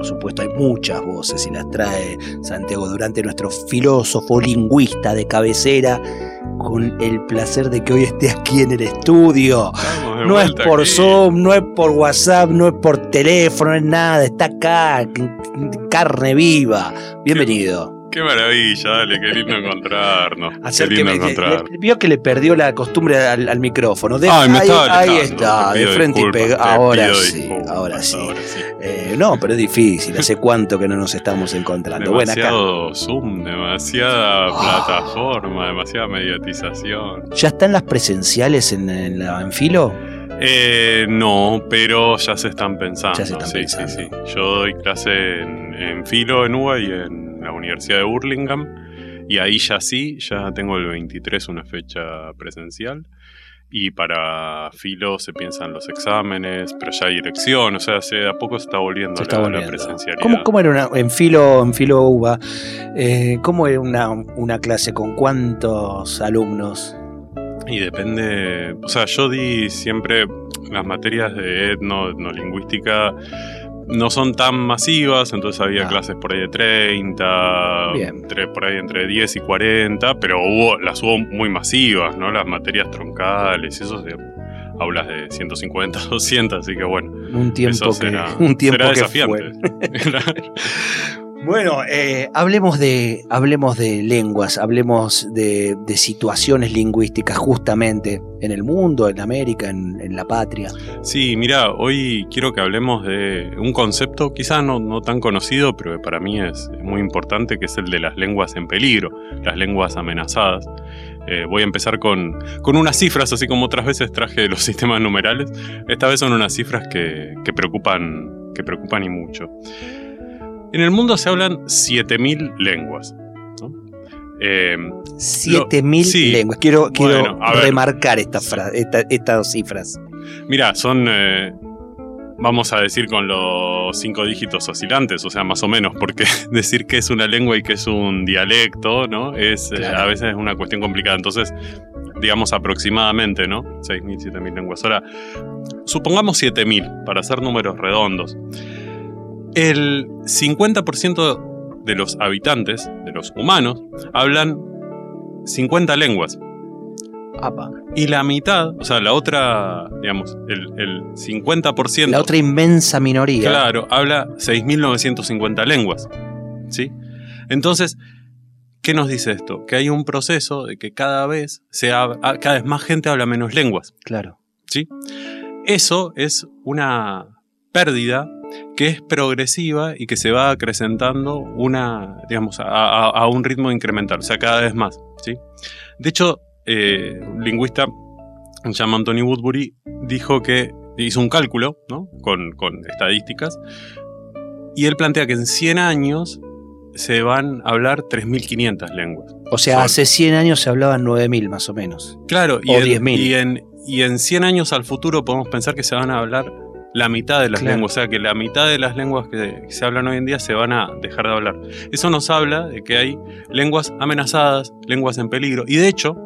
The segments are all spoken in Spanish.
por supuesto, hay muchas voces y las trae Santiago Durante, nuestro filósofo lingüista de cabecera, con el placer de que hoy esté aquí en el estudio. No es por Zoom, no es por WhatsApp, no es por teléfono, no es nada, está acá, carne viva. Bienvenido. Qué maravilla, dale, qué lindo encontrarnos. Qué lindo encontrar. le- vio que le perdió la costumbre al, al micrófono. De- Ay, me ahí, ahí está, de frente y pega. Ahora sí, ahora sí. ahora sí. Eh, no, pero es difícil. ¿Hace cuánto que no nos estamos encontrando? Bueno, acá Demasiado Zoom, demasiada Ah. plataforma, demasiada mediatización. ¿ya están las presenciales en, en la en filo? Eh, no, pero ya se están pensando. Ya se están sí, pensando. sí, sí. Yo doy clase en, en Filo, en UBA y en Universidad de Burlingame. Y ahí ya sí, ya tengo el 23 una fecha presencial. Y para Filo se piensan los exámenes, pero ya hay dirección, o sea, se, a poco se está volviendo, Se está la, la volviendo. presencialidad. ¿Cómo, cómo era una, en filo, en filo UBA? eh, ¿Cómo era una, una clase? ¿Con cuántos alumnos? Y depende, o sea, yo di siempre las materias de etno, etnolingüística, no son tan masivas, entonces había Ah. clases por ahí de 30, Bien. entre- por ahí entre 10 y 40, pero hubo, las hubo muy masivas, ¿no? Las materias troncales, eso de aulas de 150, 200, así que bueno. Un tiempo eso que, será, un tiempo será que desafiante. fue. Bueno, eh, hablemos, de, hablemos de lenguas, hablemos de, de situaciones lingüísticas justamente en el mundo, en América, en, en la patria. Sí, mira, hoy quiero que hablemos de un concepto quizás no, no tan conocido, pero que para mí es muy importante, que es el de las lenguas en peligro, las lenguas amenazadas. Eh, voy a empezar con, con unas cifras, así como otras veces traje los sistemas numerales. Esta vez son unas cifras que, que preocupan, que preocupan y mucho. En el mundo se hablan 7.000 lenguas. ¿no? Eh, 7000 sí, lenguas. Quiero, quiero bueno, remarcar esta fra- esta- estas cifras. Mira, son, eh, vamos a decir con los cinco dígitos oscilantes, o sea, más o menos, porque decir que es una lengua y que es un dialecto, ¿no? Es, eh, a veces es una cuestión complicada. Entonces, digamos aproximadamente, ¿no? 6.000, 7.000 lenguas. Ahora, supongamos 7.000, para hacer números redondos. El 50% de los habitantes, de los humanos, hablan 50 lenguas. Apa. Y la mitad, o sea, la otra, digamos, el, el 50%. La otra inmensa minoría. Claro, habla 6.950 lenguas. ¿Sí? Entonces, ¿qué nos dice esto? Que hay un proceso de que cada vez, se ah, cada vez más gente habla menos lenguas. Claro. ¿Sí? Eso es una pérdida que es progresiva y que se va acrecentando una, digamos, a, a- a un ritmo incremental, o sea, cada vez más. ¿sí? De hecho, eh, un lingüista se llama Anthony Woodbury dijo que hizo un cálculo ¿no? con, con estadísticas y él plantea que en 100 años se van a hablar 3.500 lenguas. O sea, Son- hace 100 años se hablaban 9000 más o menos. Claro, y, O en, 10.000. y, en, y en 100 años al futuro podemos pensar que se van a hablar la mitad de las Claro. lenguas, o sea que la mitad de las lenguas que se hablan hoy en día se van a dejar de hablar. Eso nos habla de que hay lenguas amenazadas, lenguas en peligro, y de hecho,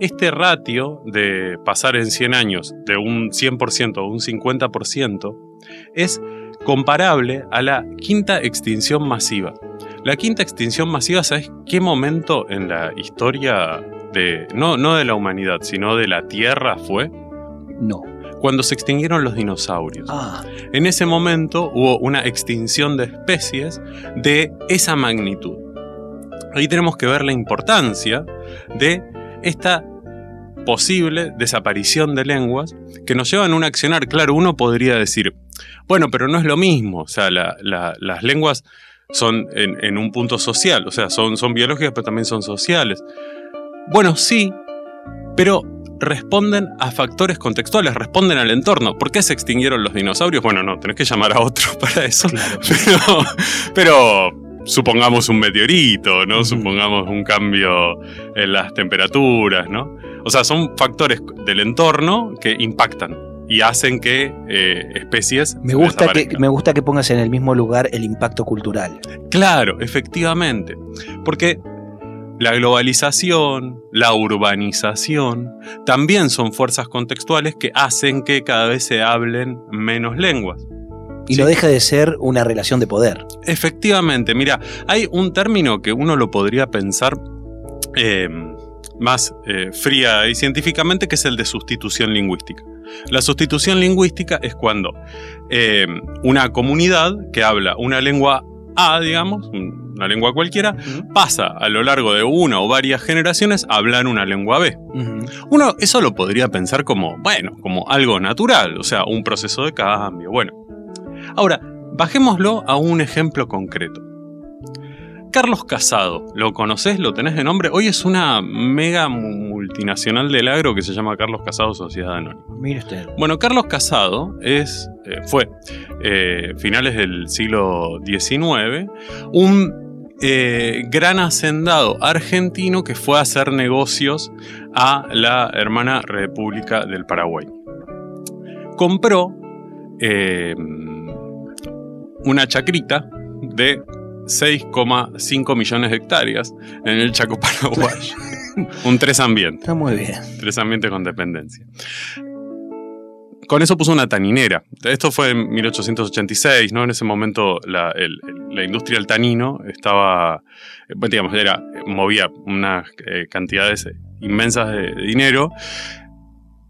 este ratio de pasar en 100 años de un 100% a un 50% es comparable a la quinta extinción masiva. La quinta extinción masiva, ¿sabes qué momento en la historia de, no, no de la humanidad, sino de la Tierra fue? No. Cuando se extinguieron los dinosaurios. Ah, En ese momento hubo una extinción de especies de esa magnitud. Ahí tenemos que ver la importancia de esta posible desaparición de lenguas que nos llevan a un accionar. Claro, uno podría decir, bueno, pero no es lo mismo. O sea, la- la- las lenguas son en, en un punto social, o sea, son, son biológicas, pero también son sociales. Bueno, sí, pero responden a factores contextuales, responden al entorno. ¿Por qué se extinguieron los dinosaurios? Bueno, no, tenés que llamar a otro para eso. claro. Pero, pero, supongamos un meteorito, ¿no? Supongamos un cambio en las temperaturas, ¿no? O sea, son factores del entorno que impactan y hacen que eh, especies Me gusta, que, me gusta que pongas en el mismo lugar el impacto cultural. Claro, efectivamente. Porque la globalización, la urbanización, también son fuerzas contextuales que hacen que cada vez se hablen menos lenguas. Y Sí. no deja de ser una relación de poder. Efectivamente, mira, hay un término que uno lo podría pensar eh, más eh, fría y científicamente, que es el de sustitución lingüística. La sustitución lingüística es cuando eh, una comunidad que habla una lengua A, digamos, una lengua cualquiera, pasa a lo largo de una o varias generaciones a hablar una lengua B. Uno eso lo podría pensar como, bueno, como algo natural, o sea, un proceso de cambio. Bueno, ahora, bajémoslo a un ejemplo concreto. Carlos Casado, ¿lo conoces? ¿Lo tenés de nombre? Hoy es una mega mu- multinacional del agro que se llama Carlos Casado Sociedad Anónima. Mire usted. Bueno, Carlos Casado es, eh, fue, eh, finales del siglo XIX, un eh, gran hacendado argentino que fue a hacer negocios a la hermana República del Paraguay. Compró eh, una chacrita de 6,5 millones de hectáreas en el Chaco paraguayo. un tres ambiente. Está muy bien. Tres ambientes con dependencia. Con eso puso una taninera. Esto fue en 1886, ¿no? En ese momento la, el- la industria del tanino estaba, eh, digamos, era, movía unas eh, cantidades inmensas de dinero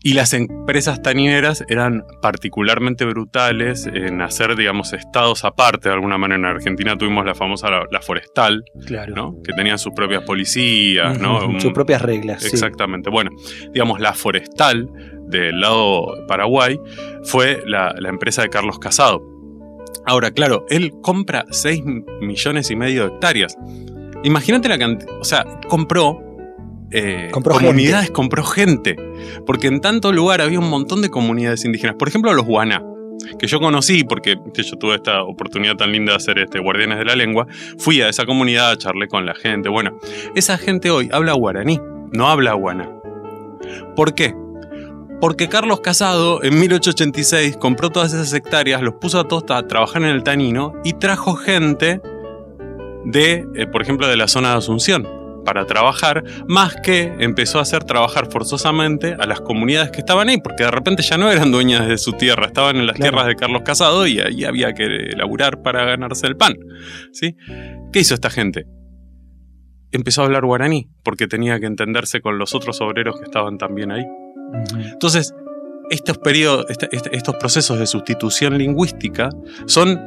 y las empresas tanineras eran particularmente brutales en hacer, digamos, estados aparte de alguna manera. En Argentina tuvimos la famosa la, la forestal, Claro. ¿no? Que tenían sus propias policías, ¿no? Sus propias reglas. sí. Exactamente. Bueno, digamos, la forestal del lado Paraguay fue la, la empresa de Carlos Casado. Ahora, claro, él compra 6 millones y medio de hectáreas. Imagínate la cantidad. O sea, compró. Eh, Compró comunidades, compró gente. Porque en tanto lugar había un montón de comunidades indígenas. Por ejemplo, los guaná, que yo conocí porque yo tuve esta oportunidad tan linda de hacer este, Guardianes de la Lengua. Fui a esa comunidad, charlé con la gente. Bueno, esa gente hoy habla guaraní, no habla guaná. ¿Por qué? Porque Carlos Casado en 1886 compró todas esas hectáreas, los puso a todos a trabajar en el tanino y trajo gente de, eh, por ejemplo, de la zona de Asunción para trabajar, más que empezó a hacer trabajar forzosamente a las comunidades que estaban ahí, porque de repente ya no eran dueñas de su tierra, estaban en las Claro. tierras de Carlos Casado y ahí había que laburar para ganarse el pan. ¿sí? ¿Qué hizo esta gente? Empezó a hablar guaraní, porque tenía que entenderse con los otros obreros que estaban también ahí. Entonces, estos, periodos, este- este- estos procesos de sustitución lingüística son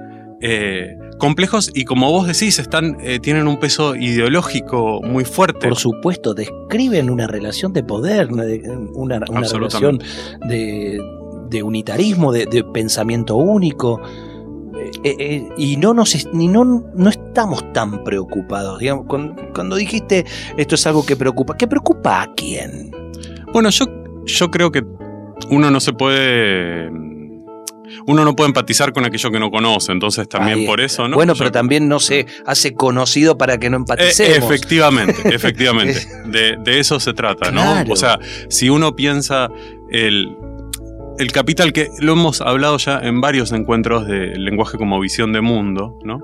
eh, complejos y como vos decís, están, eh, tienen un peso ideológico muy fuerte. Por supuesto, describen una relación de poder, una, de- una- una relación de, de unitarismo, de, de pensamiento único. Eh, eh, y no nos ni no, no estamos tan preocupados. Digamos, cuando, cuando dijiste esto es algo que preocupa, ¿qué preocupa a quién? Bueno, yo, yo creo que uno no se puede... Uno no puede empatizar con aquello que no conoce, entonces también por eso, ¿no? Bueno, pero también no se hace conocido para que no Eh, empaticemos. efectivamente, efectivamente. De, de eso se trata, ¿no? O sea, si uno piensa el, el capital, que lo hemos hablado ya en varios encuentros de lenguaje como visión de mundo, ¿no?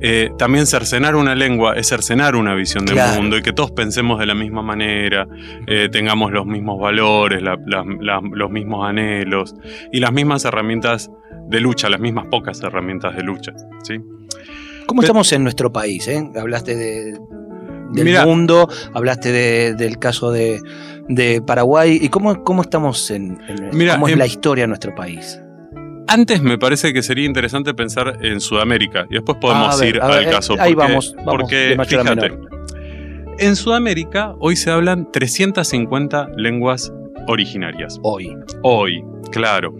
Eh, también cercenar una lengua es cercenar una visión de Claro. mundo y que todos pensemos de la misma manera, eh, tengamos los mismos valores, la- la- la- los mismos anhelos y las mismas herramientas de lucha, las mismas pocas herramientas de lucha, ¿sí? ¿Cómo estamos en nuestro país? eh? Hablaste de, del mundo, hablaste de- del caso de, de Paraguay. ¿Y cómo, cómo estamos en, en- Mira, cómo es la historia de nuestro país? Antes me parece que sería interesante pensar en Sudamérica y después podemos ver, ir ver, al caso. ahí porque- vamos, vamos, porque fíjate, en Sudamérica hoy se hablan 350 lenguas originarias. Hoy. Hoy, claro.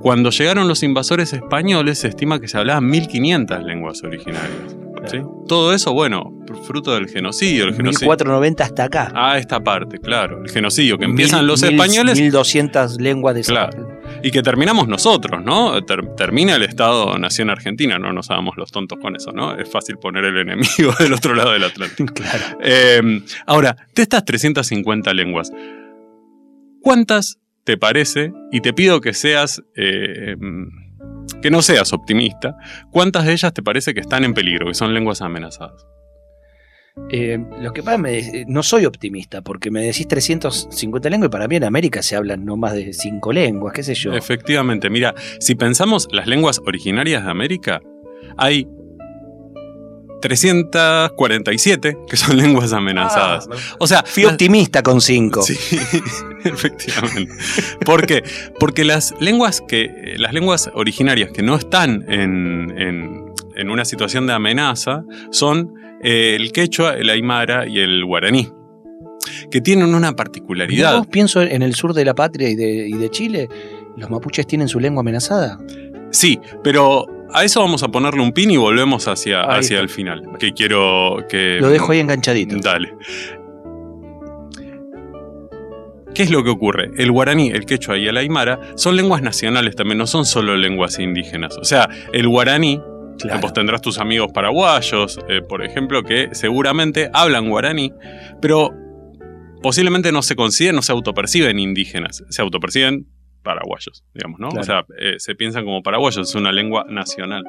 Cuando llegaron los invasores españoles se estima que se hablaban 1500 lenguas originarias. ¿Sí? Todo eso, bueno, fruto del genocidio. El genocidio 1490 hasta acá. a esta parte, claro. El genocidio que empiezan Mil- los mil- españoles 1200 lenguas de Claro. y que terminamos nosotros, ¿no? termina el Estado-Nación Argentina, no nos hagamos los tontos con eso, ¿no? Es fácil poner el enemigo del otro lado del Atlántico. Claro. Eh, ahora, de estas 350 lenguas, ¿cuántas te parece? Y te pido que seas... Eh, que no seas optimista, ¿cuántas de ellas te parece que están en peligro, que son lenguas amenazadas? Eh, lo que pasa, me, no soy optimista, porque me decís 350 lenguas y para mí en América se hablan no más de 5 lenguas, qué sé yo. Efectivamente, mira, si pensamos las lenguas originarias de América, hay 347 que son lenguas amenazadas. Ah, o sea, fui optimista con 5. Sí, efectivamente. ¿Por qué? Porque las lenguas que las lenguas originarias que no están en, en una situación de amenaza son el quechua, el aymara y el guaraní, que tienen una particularidad. ¿Vos pienso en el sur de la patria y de, Chile? ¿Los mapuches tienen su lengua amenazada? Sí, pero a eso vamos a ponerle un pin y volvemos hacia, hacia el final. Que quiero que. Lo dejo ahí enganchadito. Dale. ¿Qué es lo que ocurre? El guaraní, el quechua y el aymara son lenguas nacionales también, no son solo lenguas indígenas. O sea, el guaraní Vos tendrás tus amigos paraguayos, eh, por ejemplo, que seguramente hablan guaraní, pero posiblemente no se consideren, no se autoperciben indígenas, se autoperciben paraguayos, digamos, ¿no? O sea, eh, se piensan como paraguayos, es una lengua nacional.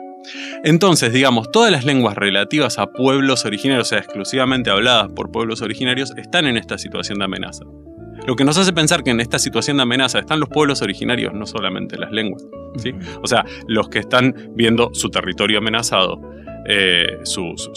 Entonces, digamos, todas las lenguas relativas a pueblos originarios, o sea, exclusivamente habladas por pueblos originarios, están en esta situación de amenaza. Lo que nos hace pensar que en esta situación de amenaza están los pueblos originarios, no solamente las lenguas. ¿sí? O sea, los que están viendo su territorio amenazado, eh, sus,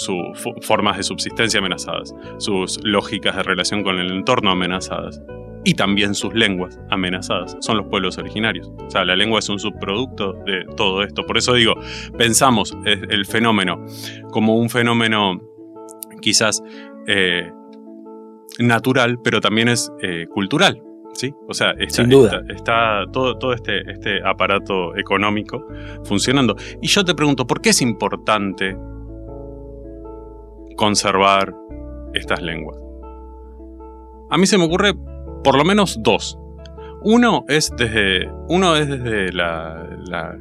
formas de subsistencia amenazadas, sus lógicas de relación con el entorno amenazadas y también sus lenguas amenazadas. Son los pueblos originarios. O sea, la lengua es un subproducto de todo esto. Por eso digo, pensamos el fenómeno como un fenómeno quizás eh, natural, pero también es eh, cultural. ¿sí? O sea, está, Sin duda. está, todo, todo este, este aparato económico funcionando. Y yo te pregunto, ¿por qué es importante conservar estas lenguas? A mí se me ocurre por lo menos dos. Uno es desde, uno es desde la, la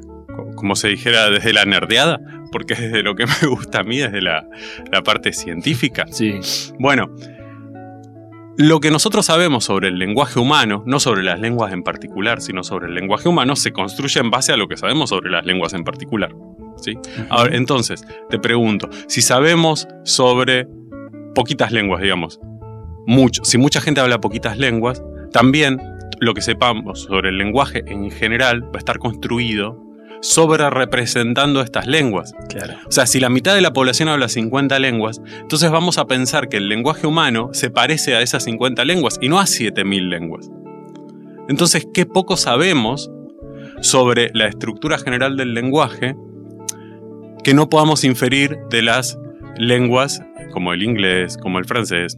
como se dijera, desde la nerdeada, porque es desde lo que me gusta a mí, desde la, la parte científica. Sí. Bueno, lo que nosotros sabemos sobre el lenguaje humano, no sobre las lenguas en particular, sino sobre el lenguaje humano, se construye en base a lo que sabemos sobre las lenguas en particular. ¿sí? Ahora, entonces, te pregunto, si sabemos sobre poquitas lenguas, digamos, mucho, si mucha gente habla poquitas lenguas, también lo que sepamos sobre el lenguaje en general va a estar construido sobre representando estas lenguas. Claro. O sea, si la mitad de la población habla 50 lenguas, entonces vamos a pensar que el lenguaje humano se parece a esas 50 lenguas y no a 7000 lenguas. Entonces, qué poco sabemos sobre la estructura general del lenguaje que no podamos inferir de las lenguas como el inglés, como el francés,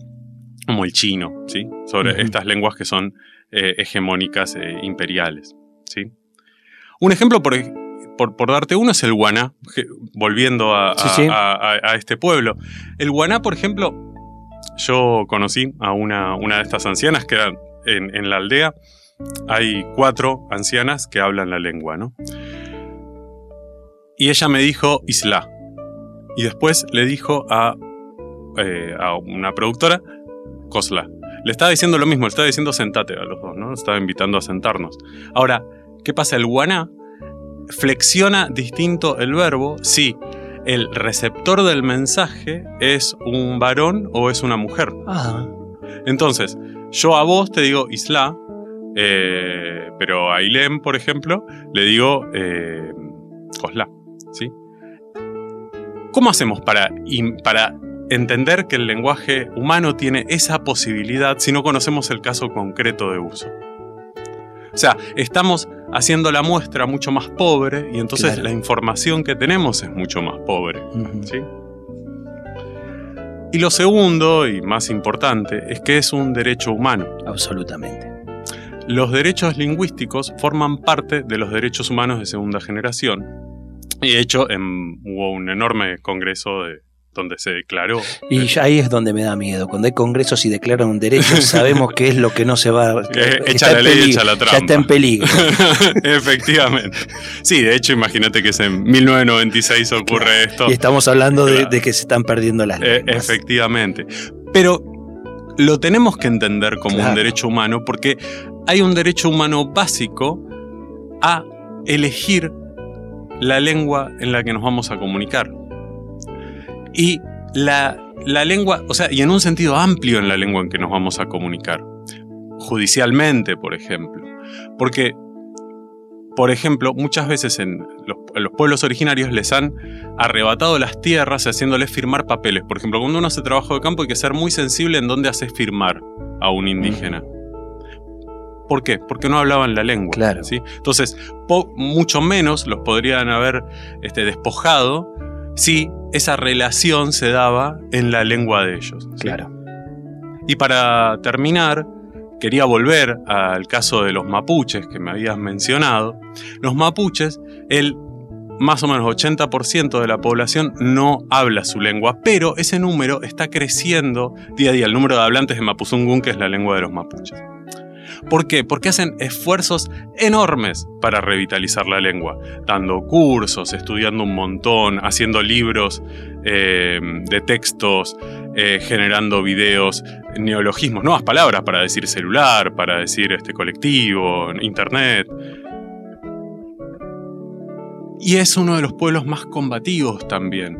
como el chino, ¿sí? Sobre estas lenguas que son eh, hegemónicas e imperiales, ¿sí? Un ejemplo, por, por, darte uno, es el guaná, volviendo a, este pueblo. El guaná, por ejemplo, yo conocí a una, una de estas ancianas que eran en, la aldea. Hay cuatro ancianas que hablan la lengua, ¿no? Y ella me dijo Isla. Y después le dijo a, eh, a una productora, Cosla. Le estaba diciendo lo mismo, le estaba diciendo sentate a los dos, ¿no? Estaba invitando a sentarnos. Ahora, ¿qué pasa? El guaná flexiona distinto el verbo si el receptor del mensaje es un varón o es una mujer. Entonces, yo a vos te digo Isla, eh, pero a Ilem, por ejemplo, le digo eh, ¿sí? ¿Cómo hacemos para, para entender que el lenguaje humano tiene esa posibilidad si no conocemos el caso concreto de uso? O sea, estamos haciendo la muestra mucho más pobre y entonces la información que tenemos es mucho más pobre. ¿sí? Y lo segundo, y más importante, es que es un derecho humano. Absolutamente. Los derechos lingüísticos forman parte de los derechos humanos de segunda generación. Y de hecho, hubo un enorme congreso de, donde se declaró. Y ahí es donde me da miedo. Cuando hay congresos y declaran un derecho, sabemos que es lo que no se va a. Eh, echa la ley, echa la trampa. Ya está en peligro. Efectivamente. Sí, de hecho, imagínate que es en 1996 ocurre esto. Y estamos hablando de, que se están perdiendo las eh, efectivamente. Pero lo tenemos que entender como un derecho humano porque hay un derecho humano básico a elegir la lengua en la que nos vamos a comunicar. Y la, la lengua, o sea, y en un sentido amplio en la lengua en que nos vamos a comunicar. Judicialmente, por ejemplo. Porque, por ejemplo, muchas veces en los, los, pueblos originarios les han arrebatado las tierras haciéndoles firmar papeles. Por ejemplo, cuando uno hace trabajo de campo hay que ser muy sensible en dónde haces firmar a un indígena. ¿Por qué? Porque no hablaban la lengua. Claro. ¿sí? Entonces, mucho menos los podrían haber este, despojado si esa relación se daba en la lengua de ellos. Claro. Y para terminar, quería volver al caso de los mapuches que me habías mencionado. Los mapuches, el más o menos 80% de la población no habla su lengua, pero ese número está creciendo día a día, el número de hablantes de Mapuzungún, que es la lengua de los mapuches. ¿Por qué? Porque hacen esfuerzos enormes para revitalizar la lengua, dando cursos, estudiando un montón, haciendo libros eh, de textos, eh, generando videos, neologismos, nuevas palabras para decir celular, para decir este colectivo, internet. Y es uno de los pueblos más combativos también.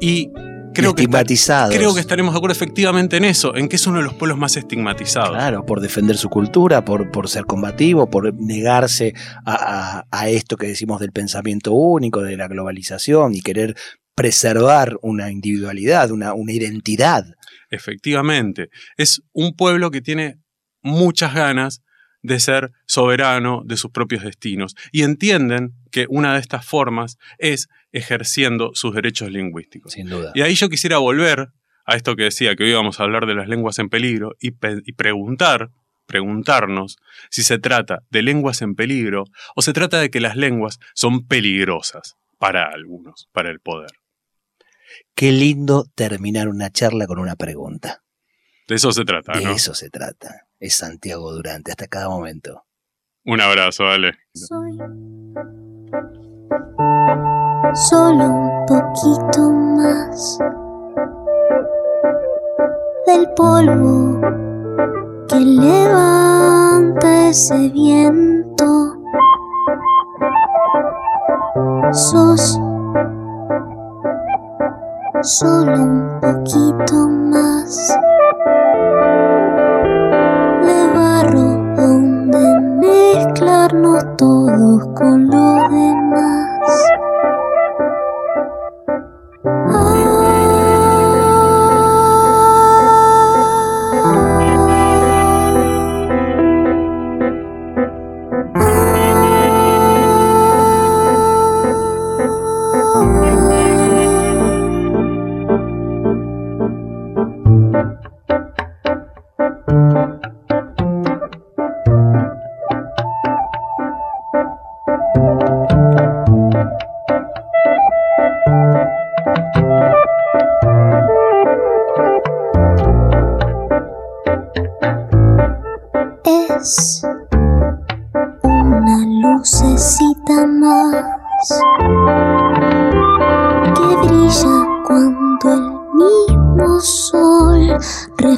Y creo que, creo que estaremos de acuerdo efectivamente en eso, en que es uno de los pueblos más estigmatizados. Claro, por defender su cultura, por, por ser combativo, por negarse a, esto que decimos del pensamiento único, de la globalización y querer preservar una individualidad, una, una identidad. Efectivamente, es un pueblo que tiene muchas ganas de ser soberano de sus propios destinos y entienden que una de estas formas es ejerciendo sus derechos lingüísticos. Sin duda. Y ahí yo quisiera volver a esto que decía, que hoy íbamos a hablar de las lenguas en peligro y, y preguntar, preguntarnos si se trata de lenguas en peligro o se trata de que las lenguas son peligrosas para algunos, para el poder. Qué lindo terminar una charla con una pregunta. De eso se trata, De eso se trata. Es Santiago Durante, hasta cada momento. Un abrazo, Ale. Soy solo un poquito más del polvo que levanta ese viento. Sos solo un poquito más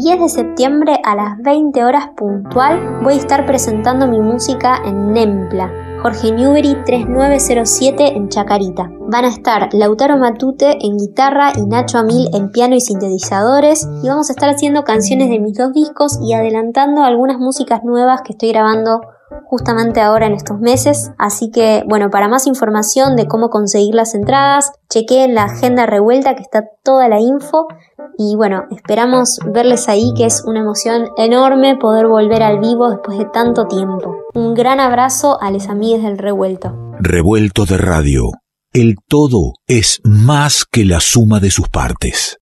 10 de septiembre a las 20 horas puntual. Voy a estar presentando mi música en Nempla, Jorge Newbery 3907 en Chacarita. Van a estar Lautaro Matute en guitarra y Nacho Amil en piano y sintetizadores y vamos a estar haciendo canciones de mis dos discos y adelantando algunas músicas nuevas que estoy grabando justamente ahora en estos meses. Así que, bueno, para más información de cómo conseguir las entradas, chequeen la agenda revuelta que está toda la info. Y bueno, esperamos verles ahí, que es una emoción enorme poder volver al vivo después de tanto tiempo. Un gran abrazo a los amigos del revuelto. Revuelto de radio. El todo es más que la suma de sus partes.